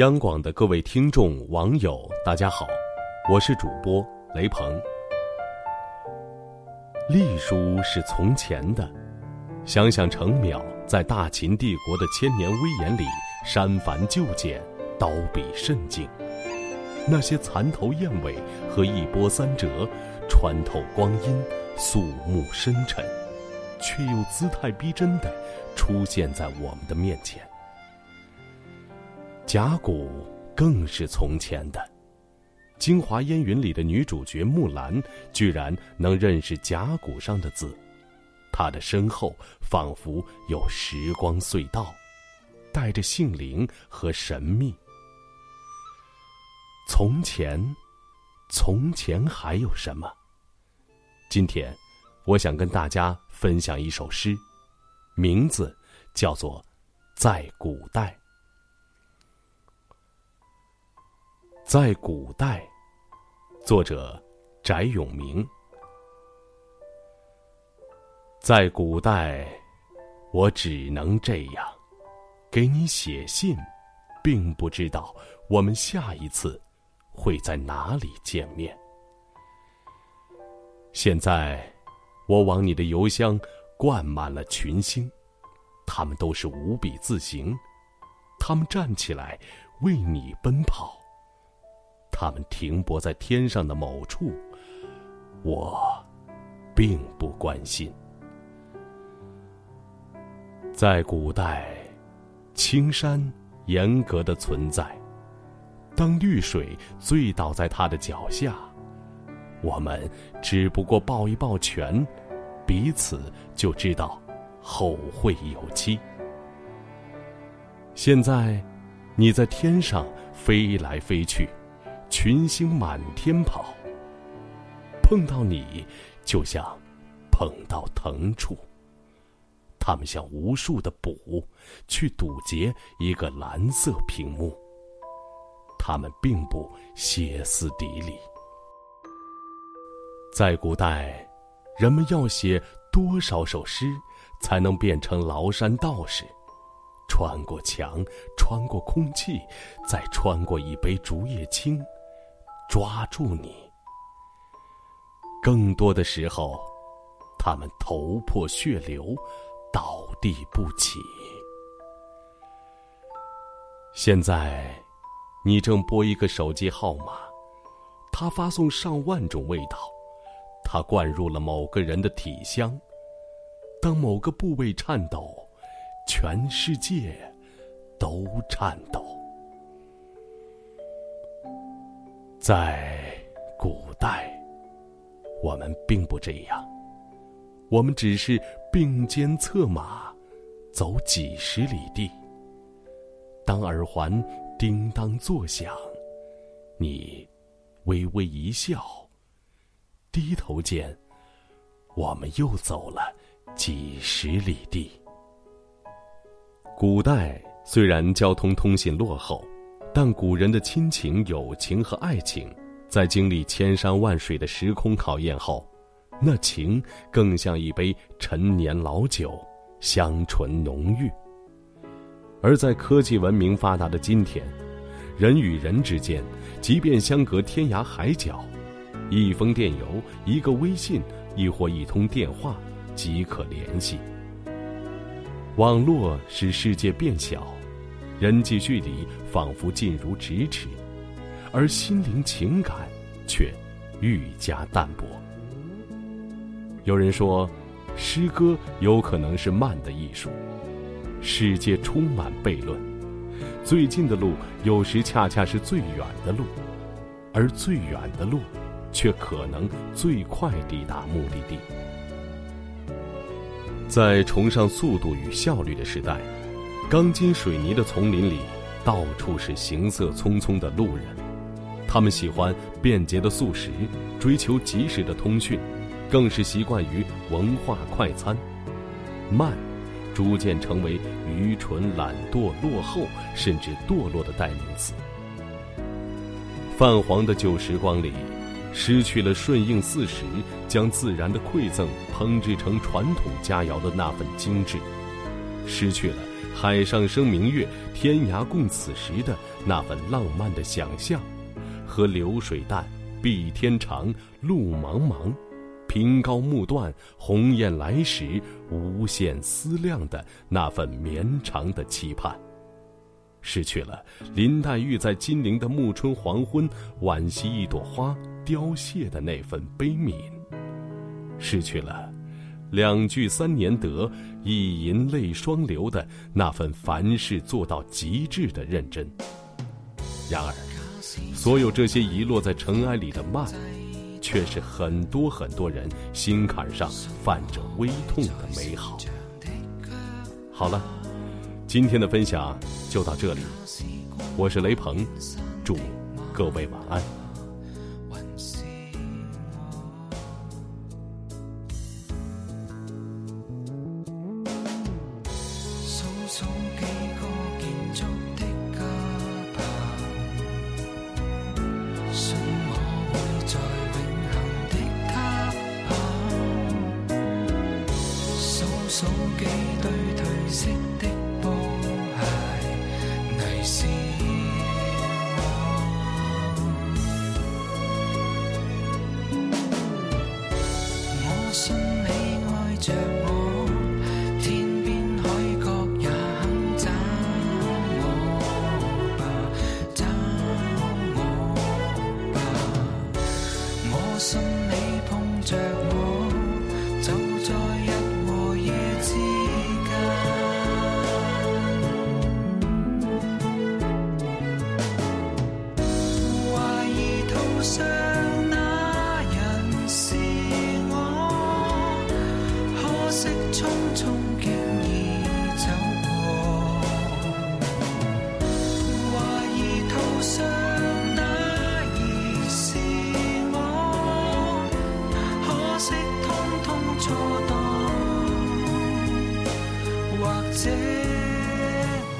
央广的各位听众、网友，大家好，我是主播雷鹏。隶书是从前的，想想程邈在大秦帝国的千年威严里删繁就简，刀笔甚精。那些蚕头燕尾和一波三折，穿透光阴，肃穆深沉，却又姿态逼真的出现在我们的面前。甲骨更是从前的，《京华烟云》里的女主角木兰居然能认识甲骨上的字，她的身后仿佛有时光隧道，带着性灵和神秘。从前，从前还有什么？今天，我想跟大家分享一首诗，名字叫做《在古代》。在古代，作者翟永明。在古代，我只能这样，给你写信，并不知道我们下一次会在哪里见面。现在，我往你的邮箱灌满了群星，他们都是无比自行，他们站起来为你奔跑。他们停泊在天上的某处，我并不关心。在古代，青山严格的存在，当绿水醉倒在他的脚下，我们只不过抱一抱拳，彼此就知道后会有期。现在，你在天上飞来飞去。群星满天跑，碰到你，就像碰到藤处。它们像无数的补，去堵截一个蓝色屏幕。它们并不歇斯底里。在古代，人们要写多少首诗，才能变成崂山道士？穿过墙，穿过空气，再穿过一杯竹叶青。抓住你。更多的时候，他们头破血流，倒地不起。现在，你正拨一个手机号码，他发送上万种味道，他灌入了某个人的体香。当某个部位颤抖，全世界都颤抖。在古代，我们并不这样。我们只是并肩策马，走几十里地。当耳环叮当作响，你微微一笑，低头间，我们又走了几十里地。古代虽然交通通信落后。但古人的亲情、友情和爱情，在经历千山万水的时空考验后，那情更像一杯陈年老酒，香醇浓郁。而在科技文明发达的今天，人与人之间，即便相隔天涯海角，一封电邮、一个微信，亦或一通电话，即可联系。网络使世界变小。人际距离仿佛近如咫尺，而心灵情感却愈加淡薄。有人说，诗歌有可能是慢的艺术。世界充满悖论，最近的路有时恰恰是最远的路，而最远的路，却可能最快抵达目的地。在崇尚速度与效率的时代。钢筋水泥的丛林里，到处是行色匆匆的路人，他们喜欢便捷的速食，追求及时的通讯，更是习惯于文化快餐。慢，逐渐成为愚蠢、懒惰、落后，甚至堕落的代名词。泛黄的旧时光里，失去了顺应四时，将自然的馈赠烹制成传统佳肴的那份精致，失去了。海上生明月，天涯共此时的那份浪漫的想象，和流水淡，碧天长，路茫茫，凭高木断，鸿雁来时，无限思量的那份绵长的期盼。失去了林黛玉在金陵的暮春黄昏惋惜一朵花凋谢的那份悲悯，失去了两句三年得，一吟泪双流的那份凡事做到极致的认真。然而，所有这些遗落在尘埃里的慢，却是很多很多人心坎上泛着微痛的美好。好了，今天的分享就到这里，我是雷鹏，祝各位晚安。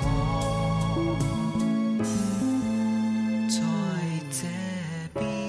我在这边。